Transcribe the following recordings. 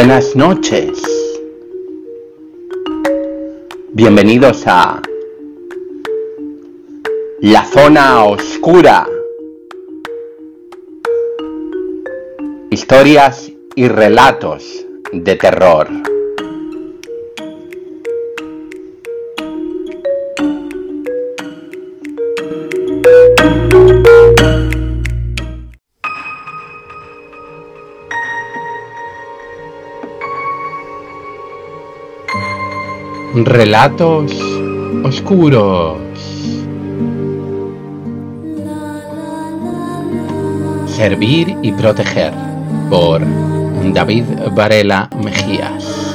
Buenas noches. Bienvenidos a La Zona Oscura. Historias y relatos de terror. Relatos oscuros. Servir y proteger por David Varela Mejías.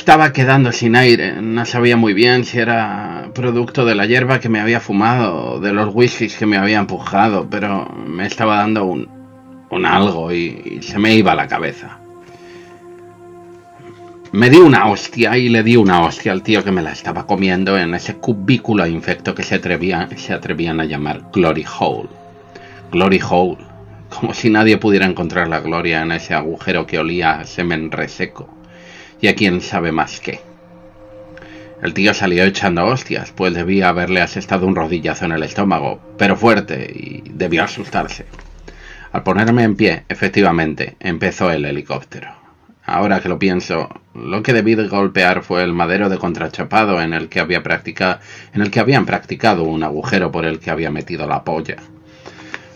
Estaba quedando sin aire, no sabía muy bien si era producto de la hierba que me había fumado o de los whiskies que me había empujado, pero me estaba dando un, algo y, se me iba la cabeza. Me di una hostia y le di una hostia al tío que me la estaba comiendo en ese cubículo infecto que se atrevían, se atrevían a llamar Glory Hole. Glory Hole, como si nadie pudiera encontrar la gloria en ese agujero que olía a semen reseco y a quién sabe más qué. El tío salió echando hostias, pues debía haberle asestado un rodillazo en el estómago, pero fuerte, y debió asustarse. Al ponerme en pie, efectivamente, empezó el helicóptero. Ahora que lo pienso, lo que debí de golpear fue el madero de contrachapado en el que había practicado, en el que habían practicado un agujero por el que había metido la polla.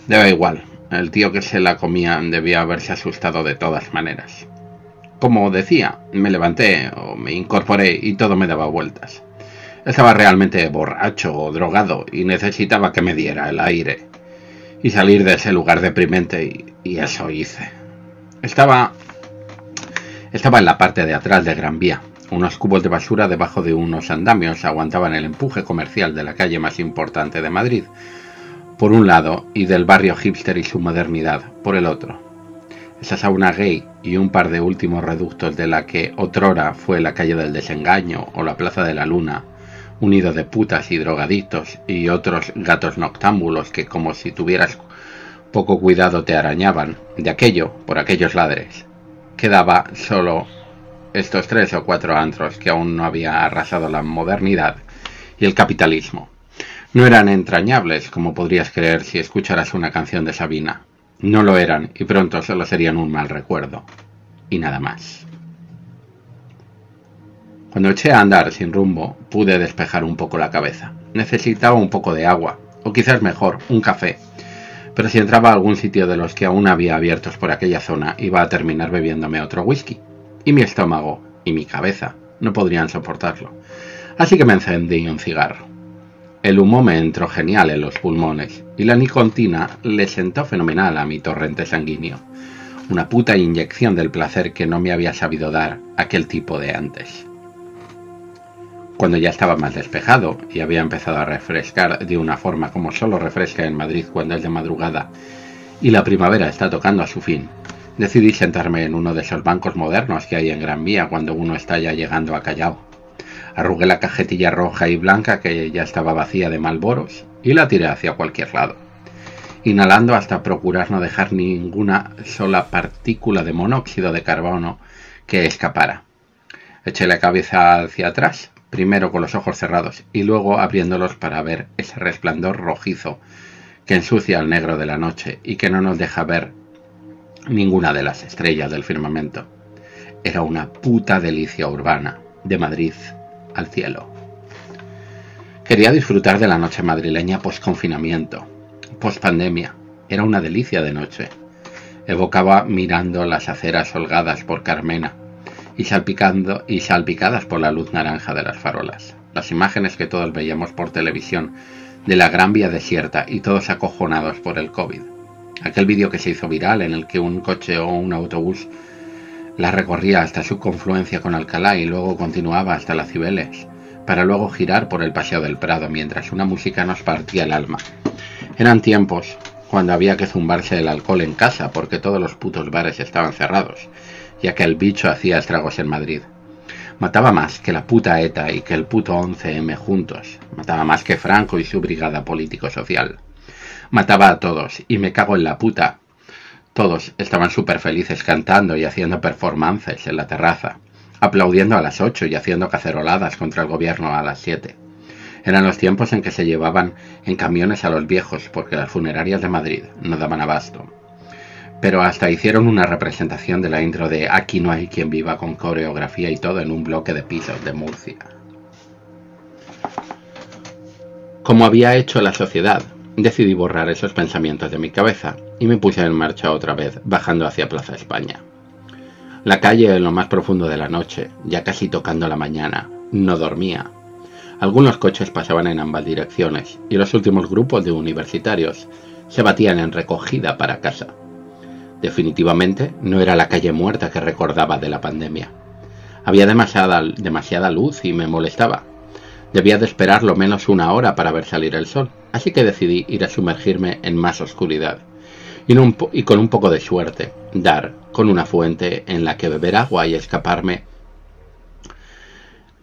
Debe igual, el tío que se la comía debía haberse asustado de todas maneras. Como decía, me levanté o me incorporé y todo me daba vueltas. Estaba realmente borracho o drogado y necesitaba que me diera el aire y salir de ese lugar deprimente y, y eso hice. Estaba estaba en la parte de atrás de Gran Vía. Unos cubos de basura debajo de unos andamios aguantaban el empuje comercial de la calle más importante de Madrid, por un lado, y del barrio hipster y su modernidad, por el otro. Esa sauna gay y un par de últimos reductos de la que otrora fue la calle del desengaño o la plaza de la luna, unido de putas y drogadictos y otros gatos noctámbulos que como si tuvieras poco cuidado te arañaban, de aquello por aquellos ladres quedaba solo estos tres o cuatro antros que aún no había arrasado la modernidad y el capitalismo. No eran entrañables, como podrías creer si escucharas una canción de Sabina. No lo eran, y pronto solo serían un mal recuerdo. Y nada más. Cuando eché a andar sin rumbo, pude despejar un poco la cabeza. Necesitaba un poco de agua, o quizás mejor, un café. Pero si entraba a algún sitio de los que aún había abiertos por aquella zona, iba a terminar bebiéndome otro whisky. Y mi estómago y mi cabeza no podrían soportarlo. Así que me encendí un cigarro. El humo me entró genial en los pulmones y la nicotina le sentó fenomenal a mi torrente sanguíneo. Una puta inyección del placer que no me había sabido dar aquel tipo de antes. Cuando ya estaba más despejado y había empezado a refrescar de una forma como solo refresca en Madrid cuando es de madrugada y la primavera está tocando a su fin, decidí sentarme en uno de esos bancos modernos que hay en Gran Vía cuando uno está ya llegando a Callao. Arrugué la cajetilla roja y blanca que ya estaba vacía de malboros y la tiré hacia cualquier lado, inhalando hasta procurar no dejar ninguna sola partícula de monóxido de carbono que escapara. Eché la cabeza hacia atrás primero con los ojos cerrados y luego abriéndolos para ver ese resplandor rojizo que ensucia el negro de la noche y que no nos deja ver ninguna de las estrellas del firmamento. Era una puta delicia urbana, de Madrid al cielo. Quería disfrutar de la noche madrileña post-confinamiento, post-pandemia. Era una delicia de noche. Evocaba mirando las aceras holgadas por Carmena, y, salpicando, y salpicadas por la luz naranja de las farolas. Las imágenes que todos veíamos por televisión de la Gran Vía desierta y todos acojonados por el COVID. Aquel vídeo que se hizo viral en el que un coche o un autobús la recorría hasta su confluencia con Alcalá y luego continuaba hasta las Cibeles, para luego girar por el Paseo del Prado mientras una música nos partía el alma. Eran tiempos cuando había que zumbarse el alcohol en casa porque todos los putos bares estaban cerrados ya que el bicho hacía estragos en Madrid. Mataba más que la puta ETA y que el puto 11M juntos. Mataba más que Franco y su brigada político-social. Mataba a todos, y me cago en la puta. Todos estaban súper felices cantando y haciendo performances en la terraza, aplaudiendo a las ocho y haciendo caceroladas contra el gobierno a las siete. Eran los tiempos en que se llevaban en camiones a los viejos porque las funerarias de Madrid no daban abasto pero hasta hicieron una representación de la intro de Aquí no hay quien viva con coreografía y todo en un bloque de pisos de Murcia. Como había hecho la sociedad, decidí borrar esos pensamientos de mi cabeza y me puse en marcha otra vez, bajando hacia Plaza España. La calle en lo más profundo de la noche, ya casi tocando la mañana, no dormía. Algunos coches pasaban en ambas direcciones y los últimos grupos de universitarios se batían en recogida para casa. Definitivamente no era la calle muerta que recordaba de la pandemia. Había demasiada, luz y me molestaba. Debía de esperar lo menos una hora para ver salir el sol, así que decidí ir a sumergirme en más oscuridad y, con un poco de suerte dar con una fuente en la que beber agua y escaparme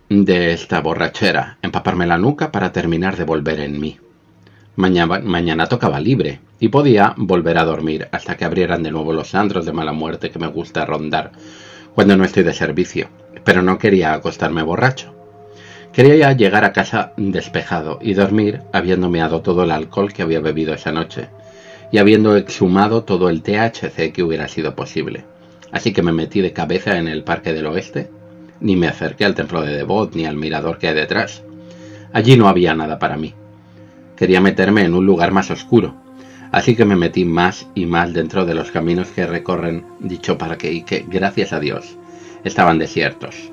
de esta borrachera, empaparme la nuca para terminar de volver en mí. Mañana, tocaba libre y podía volver a dormir hasta que abrieran de nuevo los andros de mala muerte que me gusta rondar cuando no estoy de servicio, pero no quería acostarme borracho. Quería llegar a casa despejado y dormir habiendo meado todo el alcohol que había bebido esa noche y habiendo exhumado todo el THC que hubiera sido posible. Así que me metí de cabeza en el Parque del Oeste, ni me acerqué al templo de Devot ni al mirador que hay detrás. Allí no había nada para mí. Quería meterme en un lugar más oscuro, así que me metí más y más dentro de los caminos que recorren dicho parque y que, gracias a Dios, estaban desiertos.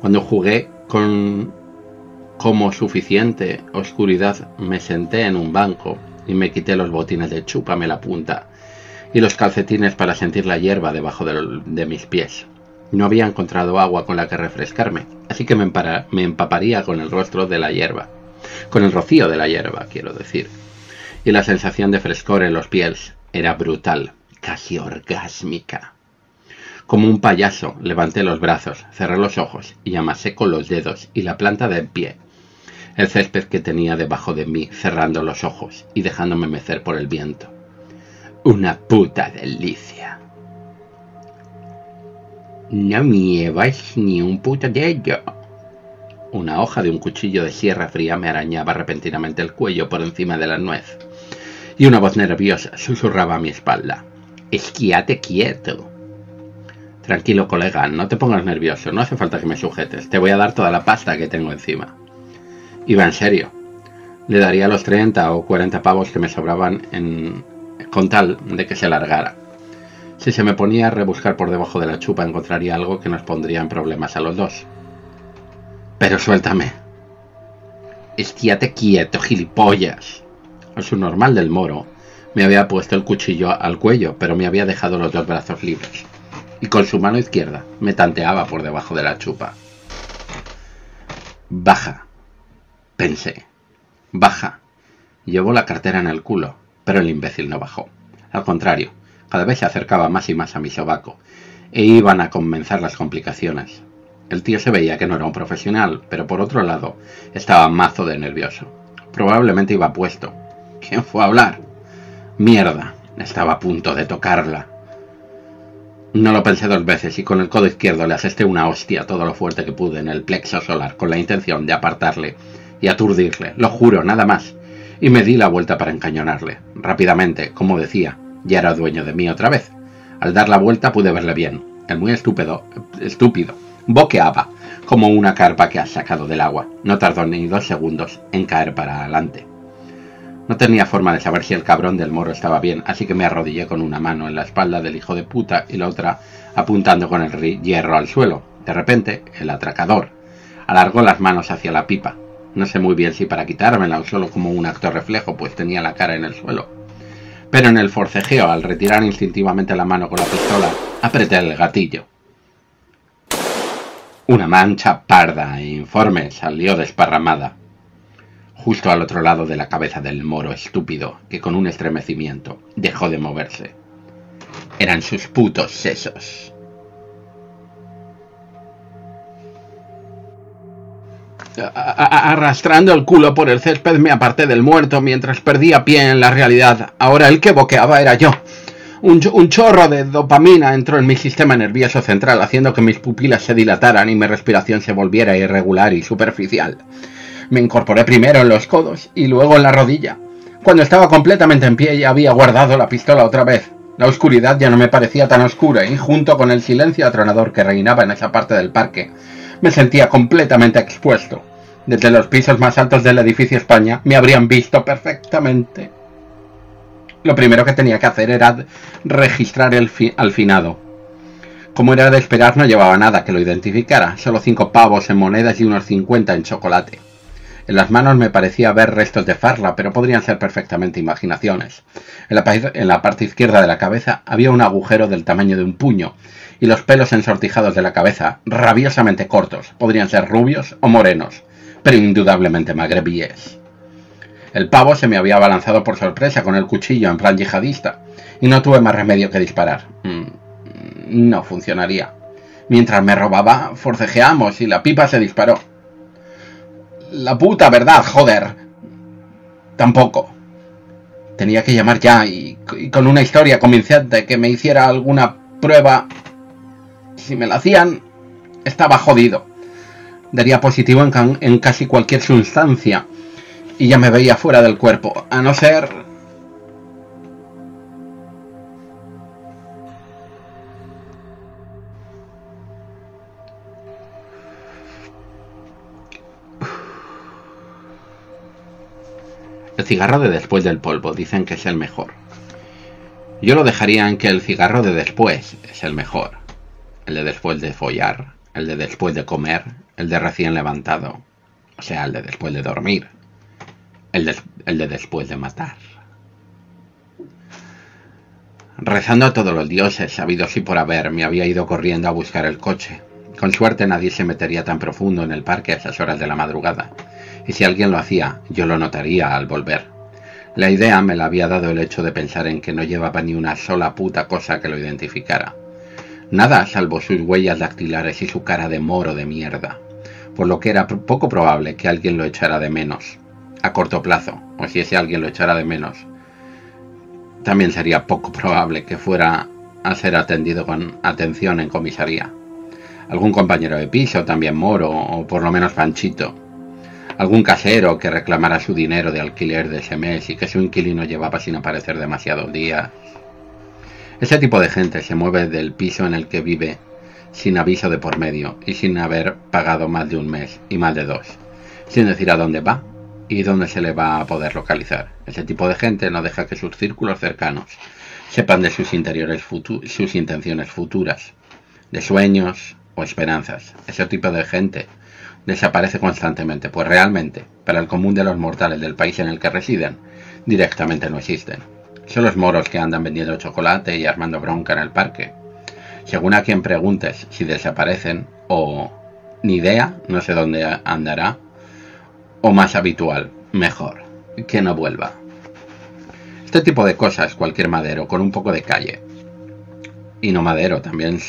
Cuando jugué con como suficiente oscuridad, me senté en un banco y me quité los botines de chúpame la punta y los calcetines para sentir la hierba debajo de, mis pies. No había encontrado agua con la que refrescarme, así que me, me empaparía con el rostro de la hierba con el rocío de la hierba, quiero decir. Y la sensación de frescor en los pies era brutal, casi orgásmica. Como un payaso, levanté los brazos, cerré los ojos y amasé con los dedos y la planta del pie el césped que tenía debajo de mí, cerrando los ojos y dejándome mecer por el viento. Una puta delicia. No llevas ni un puto de ello, Una hoja de un cuchillo de sierra fría me arañaba repentinamente el cuello por encima de la nuez. Y una voz nerviosa susurraba a mi espalda. Esquíate quieto. Tranquilo, colega, no te pongas nervioso, no hace falta que me sujetes, te voy a dar toda la pasta que tengo encima. Iba en serio. Le daría los 30 o 40 pavos que me sobraban en... con tal de que se largara. Si se me ponía a rebuscar por debajo de la chupa encontraría algo que nos pondría en problemas a los dos. Pero suéltame. Estíate quieto, gilipollas. Al su normal del moro, me había puesto el cuchillo al cuello, pero me había dejado los dos brazos libres y con su mano izquierda me tanteaba por debajo de la chupa. Baja, pensé. Baja. Llevó la cartera en el culo, pero el imbécil no bajó. Al contrario, cada vez se acercaba más y más a mi sobaco, e iban a comenzar las complicaciones. El tío se veía que no era un profesional, pero por otro lado, estaba mazo de nervioso. Probablemente iba puesto. ¿Quién fue a hablar? Mierda, estaba a punto de tocarla. No lo pensé dos veces y con el codo izquierdo le asesté una hostia todo lo fuerte que pude en el plexo solar con la intención de apartarle y aturdirle, lo juro, nada más. Y me di la vuelta para encañonarle. Rápidamente, como decía, ya era dueño de mí otra vez. Al dar la vuelta pude verle bien. El muy estúpido, estúpido, boqueaba, como una carpa que has sacado del agua. No tardó ni dos segundos en caer para adelante. No tenía forma de saber si el cabrón del moro estaba bien, así que me arrodillé con una mano en la espalda del hijo de puta y la otra apuntando con el hierro al suelo. De repente, el atracador alargó las manos hacia la pipa. No sé muy bien si para quitármela o solo como un acto reflejo, pues tenía la cara en el suelo. Pero en el forcejeo, al retirar instintivamente la mano con la pistola, apreté el gatillo. Una mancha parda e informe salió desparramada justo al otro lado de la cabeza del moro estúpido, que con un estremecimiento dejó de moverse. Eran sus putos sesos. Arrastrando el culo por el césped me aparté del muerto mientras perdía pie en la realidad. Ahora el que boqueaba era yo. Un, un, chorro de dopamina entró en mi sistema nervioso central, haciendo que mis pupilas se dilataran y mi respiración se volviera irregular y superficial. Me incorporé primero en los codos y luego en la rodilla. Cuando estaba completamente en pie ya había guardado la pistola otra vez. La oscuridad ya no me parecía tan oscura y junto con el silencio atronador que reinaba en esa parte del parque, me sentía completamente expuesto. Desde los pisos más altos del edificio España me habrían visto perfectamente. Lo primero que tenía que hacer era registrar el al finado. Como era de esperar, no llevaba nada que lo identificara, solo cinco pavos en monedas y unos cincuenta en chocolate. En las manos me parecía ver restos de farla, pero podrían ser perfectamente imaginaciones. En la, parte izquierda de la cabeza había un agujero del tamaño de un puño, y los pelos ensortijados de la cabeza, rabiosamente cortos, podrían ser rubios o morenos, pero indudablemente magrebíes. El pavo se me había abalanzado por sorpresa con el cuchillo en plan yihadista, y no tuve más remedio que disparar. Mm, no funcionaría. Mientras me robaba, forcejeamos y la pipa se disparó. La puta verdad, joder. Tampoco. Tenía que llamar ya y, con una historia convincente que me hiciera alguna prueba. Si me la hacían, estaba jodido. Daría positivo en, casi cualquier sustancia y ya me veía fuera del cuerpo, a no ser cigarro de después del polvo dicen que es el mejor. Yo lo dejaría en que el cigarro de después es el mejor. El de después de follar, el de después de comer, el de recién levantado, o sea, el de después de dormir, el de, el de después de matar. Rezando a todos los dioses, sabidos y por haber, me había ido corriendo a buscar el coche. Con suerte nadie se metería tan profundo en el parque a esas horas de la madrugada y si alguien lo hacía, yo lo notaría al volver. La idea me la había dado el hecho de pensar en que no llevaba ni una sola puta cosa que lo identificara. Nada salvo sus huellas dactilares y su cara de moro de mierda, por lo que era poco probable que alguien lo echara de menos, a corto plazo, o si ese alguien lo echara de menos, también sería poco probable que fuera a ser atendido con atención en comisaría. algún compañero de piso, también moro, o por lo menos panchito, algún casero que reclamara su dinero de alquiler de ese mes y que su inquilino llevaba sin aparecer demasiados días. Ese tipo de gente se mueve del piso en el que vive sin aviso de por medio y sin haber pagado más de un mes y más de dos, sin decir a dónde va y dónde se le va a poder localizar. Ese tipo de gente no deja que sus círculos cercanos sepan de sus interiores sus intenciones futuras, de sueños o esperanzas. Ese tipo de gente desaparece constantemente, pues realmente, para el común de los mortales del país en el que residen, directamente no existen. Son los moros que andan vendiendo chocolate y armando bronca en el parque. Según a quien preguntes si desaparecen o ni idea, no sé dónde andará, o más habitual, mejor, que no vuelva. Este tipo de cosas, cualquier madero con un poco de calle. Y no madero, también,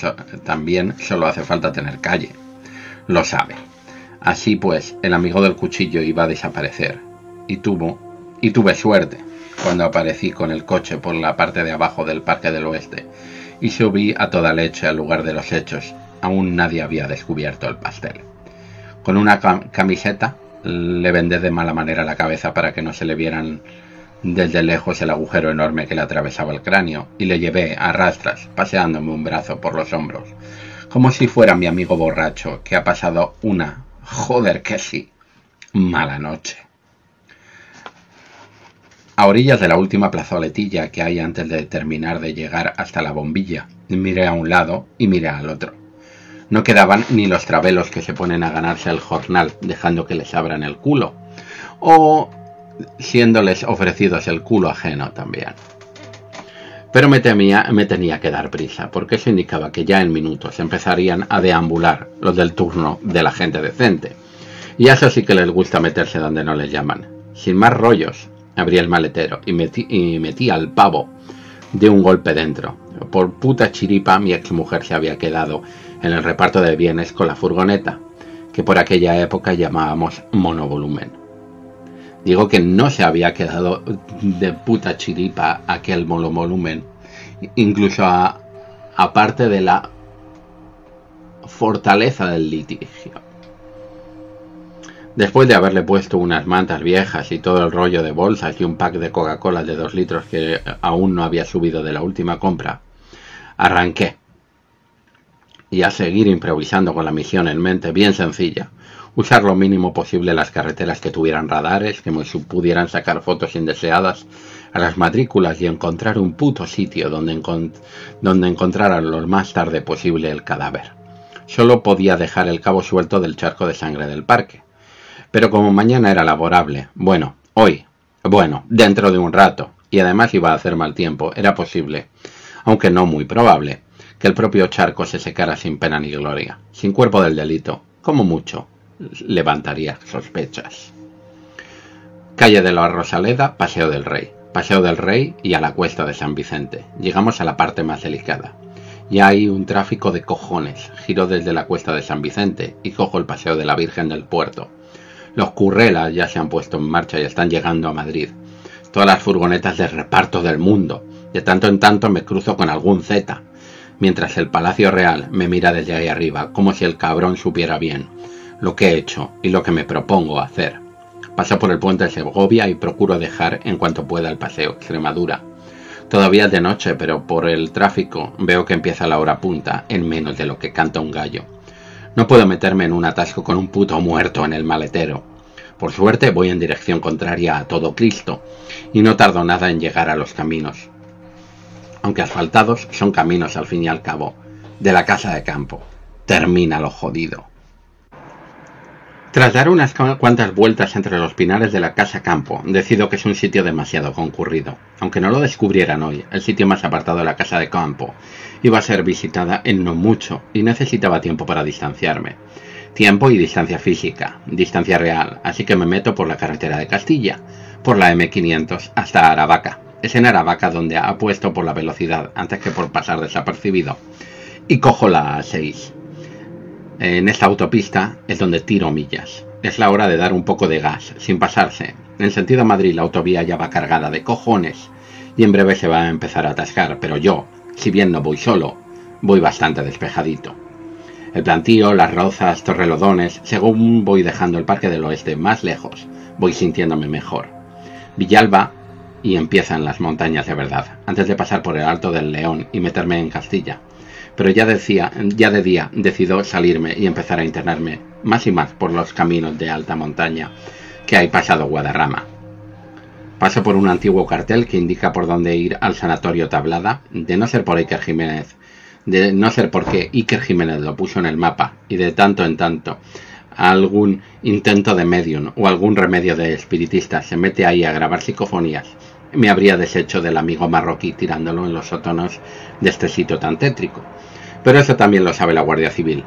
también solo hace falta tener calle. Lo sabe. Así pues, el amigo del cuchillo iba a desaparecer. Y tuvo, y tuve suerte cuando aparecí con el coche por la parte de abajo del Parque del Oeste y subí a toda leche al lugar de los hechos. Aún nadie había descubierto el pastel. Con una camiseta le vendé de mala manera la cabeza para que no se le vieran desde lejos el agujero enorme que le atravesaba el cráneo y le llevé a rastras, paseándome un brazo por los hombros, como si fuera mi amigo borracho que ha pasado una, joder que sí, mala noche. A orillas de la última plazoletilla que hay antes de terminar de llegar hasta la bombilla, miré a un lado y miré al otro. No quedaban ni los travelos que se ponen a ganarse el jornal dejando que les abran el culo, o siéndoles ofrecidos el culo ajeno también. Pero me, temía, me tenía que dar prisa, porque eso indicaba que ya en minutos empezarían a deambular los del turno de la gente decente. Y a eso sí que les gusta meterse donde no les llaman. Sin más rollos, Abrí el maletero y metí, al pavo de un golpe dentro. Por puta chiripa mi exmujer se había quedado en el reparto de bienes con la furgoneta, que por aquella época llamábamos monovolumen. Digo que no se había quedado de puta chiripa aquel monovolumen, incluso aparte de la fortaleza del litigio. Después de haberle puesto unas mantas viejas y todo el rollo de bolsas y un pack de Coca-Cola de dos litros que aún no había subido de la última compra, arranqué. Y a seguir improvisando con la misión en mente bien sencilla. Usar lo mínimo posible las carreteras que tuvieran radares, que me pudieran sacar fotos indeseadas a las matrículas y encontrar un puto sitio donde, donde encontraran lo más tarde posible el cadáver. Solo podía dejar el cabo suelto del charco de sangre del parque pero como mañana era laborable, bueno, hoy, bueno, dentro de un rato, y además iba a hacer mal tiempo, era posible, aunque no muy probable, que el propio charco se secara sin pena ni gloria, sin cuerpo del delito, como mucho, levantaría sospechas. Calle de la Rosaleda, Paseo del Rey. Paseo del Rey y a la cuesta de San Vicente. Llegamos a la parte más delicada. Ya hay un tráfico de cojones. Giro desde la cuesta de San Vicente y cojo el Paseo de la Virgen del Puerto. Los currelas ya se han puesto en marcha y están llegando a Madrid. Todas las furgonetas de reparto del mundo. De tanto en tanto me cruzo con algún Z, mientras el Palacio Real me mira desde ahí arriba, como si el cabrón supiera bien lo que he hecho y lo que me propongo hacer. Paso por el puente de Segovia y procuro dejar en cuanto pueda el paseo Extremadura. Todavía es de noche, pero por el tráfico veo que empieza la hora punta en menos de lo que canta un gallo. No puedo meterme en un atasco con un puto muerto en el maletero. Por suerte voy en dirección contraria a todo Cristo, y no tardo nada en llegar a los caminos. Aunque asfaltados, son caminos al fin y al cabo, de la casa de campo. Termina lo jodido. Tras dar unas cuantas vueltas entre los pinares de la casa campo, decido que es un sitio demasiado concurrido. Aunque no lo descubrieran hoy, el sitio más apartado de la casa de campo iba a ser visitada en no mucho y necesitaba tiempo para distanciarme. Tiempo y distancia física, distancia real, así que me meto por la carretera de Castilla, por la M500 hasta Aravaca. Es en Aravaca donde apuesto por la velocidad antes que por pasar desapercibido. Y cojo la A6. En esta autopista es donde tiro millas. Es la hora de dar un poco de gas, sin pasarse. En sentido Madrid la autovía ya va cargada de cojones y en breve se va a empezar a atascar, pero yo, si bien no voy solo, voy bastante despejadito. El plantío, las rozas, torrelodones, según voy dejando el Parque del Oeste más lejos, voy sintiéndome mejor. Villalba y empiezan las montañas de verdad, antes de pasar por el Alto del León y meterme en Castilla. Pero ya decía, ya de día decido salirme y empezar a internarme más y más por los caminos de alta montaña que hay pasado Guadarrama. Paso por un antiguo cartel que indica por dónde ir al sanatorio Tablada, de no ser por Iker Jiménez, de no ser porque Iker Jiménez lo puso en el mapa y de tanto en tanto algún intento de medium o algún remedio de espiritista se mete ahí a grabar psicofonías, me habría deshecho del amigo marroquí tirándolo en los sótanos de este sitio tan tétrico. Pero eso también lo sabe la Guardia Civil.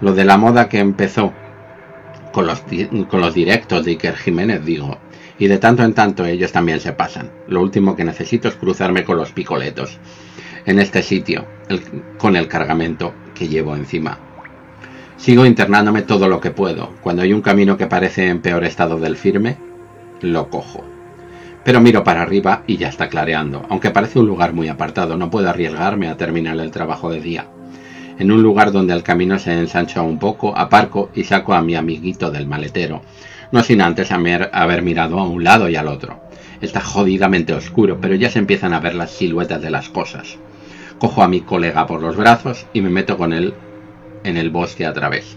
Lo de la moda que empezó con los, con los directos de Iker Jiménez, digo, y de tanto en tanto ellos también se pasan. Lo último que necesito es cruzarme con los picoletos en este sitio, con el cargamento que llevo encima. Sigo internándome todo lo que puedo. Cuando hay un camino que parece en peor estado del firme, lo cojo. Pero miro para arriba y ya está clareando. Aunque parece un lugar muy apartado, no puedo arriesgarme a terminar el trabajo de día. En un lugar donde el camino se ensancha un poco, aparco y saco a mi amiguito del maletero, no sin antes haber mirado a un lado y al otro. Está jodidamente oscuro, pero ya se empiezan a ver las siluetas de las cosas. Cojo a mi colega por los brazos y me meto con él en el bosque a través.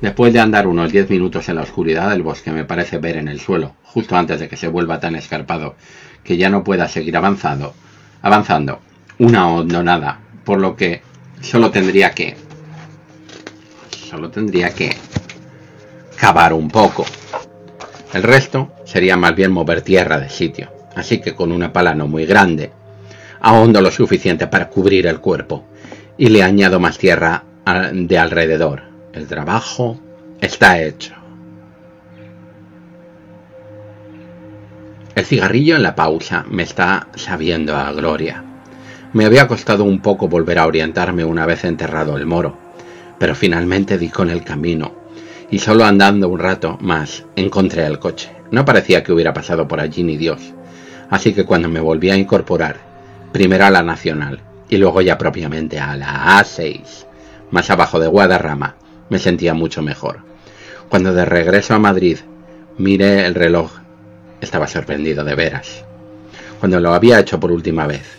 Después de andar unos diez minutos en la oscuridad del bosque me parece ver en el suelo, justo antes de que se vuelva tan escarpado que ya no pueda seguir avanzando, avanzando, una hondonada, por lo que solo tendría que solo tendría que cavar un poco. El resto sería más bien mover tierra de sitio, así que con una pala no muy grande, ahondo lo suficiente para cubrir el cuerpo y le añado más tierra de alrededor. El trabajo está hecho. El cigarrillo en la pausa me está sabiendo a gloria. Me había costado un poco volver a orientarme una vez enterrado el moro, pero finalmente di con el camino, y solo andando un rato más encontré el coche. No parecía que hubiera pasado por allí ni Dios, así que cuando me volví a incorporar, primero a la Nacional y luego ya propiamente a la A6, más abajo de Guadarrama, me sentía mucho mejor. Cuando de regreso a Madrid miré el reloj, estaba sorprendido de veras. Cuando lo había hecho por última vez,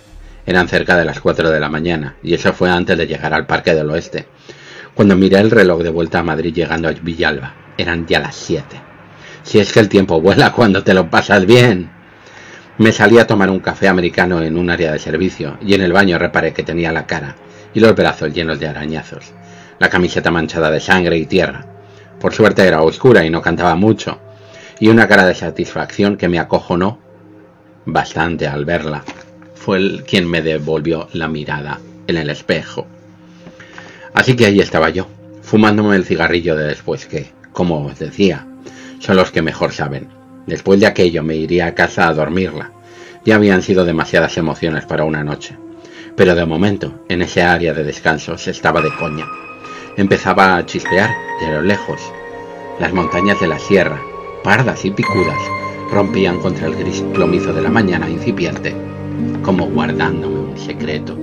eran cerca de las 4 de la mañana, y eso fue antes de llegar al Parque del Oeste. Cuando miré el reloj de vuelta a Madrid llegando a Villalba, eran ya las 7. Si es que el tiempo vuela cuando te lo pasas bien. Me salí a tomar un café americano en un área de servicio, y en el baño reparé que tenía la cara y los brazos llenos de arañazos la camiseta manchada de sangre y tierra. Por suerte era oscura y no cantaba mucho, y una cara de satisfacción que me acojonó bastante al verla. Fue el quien me devolvió la mirada en el espejo. Así que ahí estaba yo, fumándome el cigarrillo de después que, como os decía, son los que mejor saben. Después de aquello me iría a casa a dormirla. Ya habían sido demasiadas emociones para una noche. Pero de momento, en ese área de descanso se estaba de coña. Empezaba a chispear de lo lejos. Las montañas de la sierra, pardas y picudas, rompían contra el gris plomizo de la mañana incipiente, como guardándome un secreto.